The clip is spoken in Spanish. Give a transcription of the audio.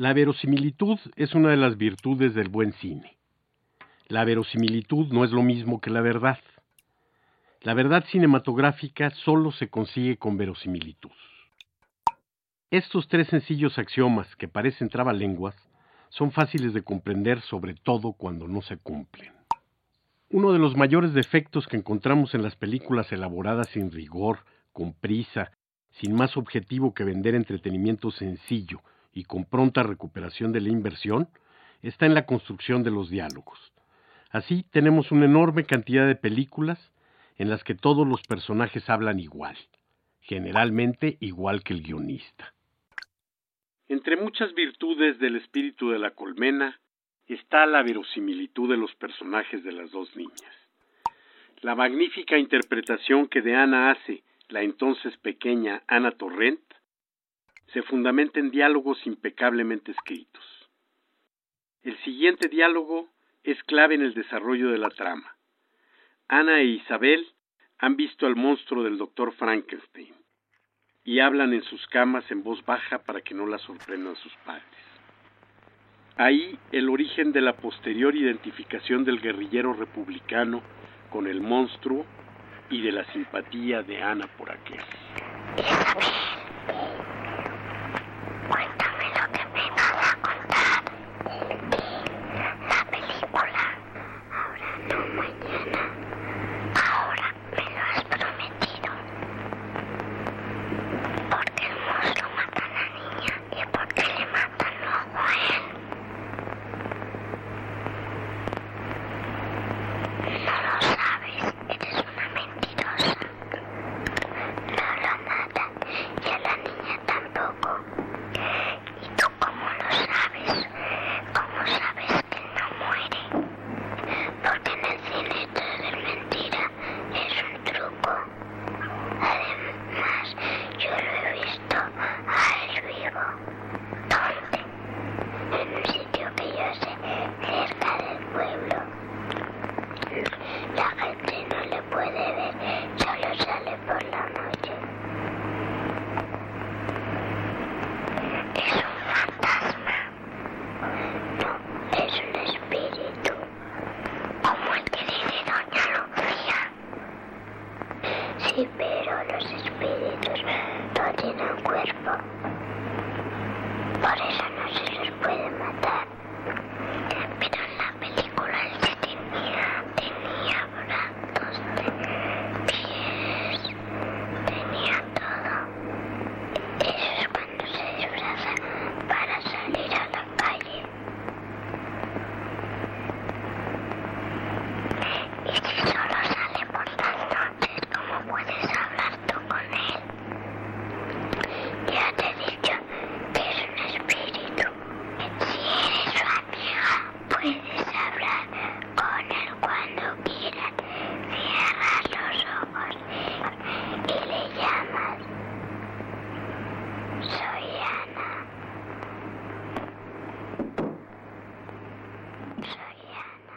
La verosimilitud es una de las virtudes del buen cine. La verosimilitud no es lo mismo que la verdad. La verdad cinematográfica solo se consigue con verosimilitud. Estos tres sencillos axiomas que parecen trabalenguas son fáciles de comprender sobre todo cuando no se cumplen. Uno de los mayores defectos que encontramos en las películas elaboradas sin rigor, con prisa, sin más objetivo que vender entretenimiento sencillo y con pronta recuperación de la inversión, está en la construcción de los diálogos. Así tenemos una enorme cantidad de películas en las que todos los personajes hablan igual, generalmente igual que el guionista. Entre muchas virtudes del espíritu de la colmena está la verosimilitud de los personajes de las dos niñas. La magnífica interpretación que de Ana hace la entonces pequeña Ana Torrent se fundamenta en diálogos impecablemente escritos. El siguiente diálogo es clave en el desarrollo de la trama. Ana e Isabel han visto al monstruo del doctor Frankenstein y hablan en sus camas en voz baja para que no la sorprendan sus padres. Ahí el origen de la posterior identificación del guerrillero republicano con el monstruo y de la simpatía de Ana por aquel. Cuéntame lo que me vas a contar. La película. Ahora no mañana. Ahora me lo has prometido. ¿Por qué el monstruo mata a la niña y por qué le matan luego a él? No lo sabes, eres una mentirosa. No lo matan y a la niña tampoco. ¿Y tú cómo lo sabes? ¿Cómo sabes que no muere? Porque en el cine todo es mentira, es un truco. Además, yo lo he visto a él vivo. ¿Dónde? En un sitio que yo sé, cerca del pueblo. Gente no le puede ver, solo sale por la noche. Es un fantasma. No, es un espíritu. Como el que dice Doña Lucía. Sí, pero los espíritus no tienen cuerpo. Por eso no se los puede matar. Pero en la película él se tenía, tenía brazos, pies, tenía todo. Eso es cuando se disfraza para salir a la calle. Y si solo sale por las noches, ¿cómo puedes hablar tú con él? Ya te he dicho que es un espíritu. Si eres su amiga, puedes hablar con él cuando quieras. Cierras los ojos y le llamas. Soy Ana. Soy Ana.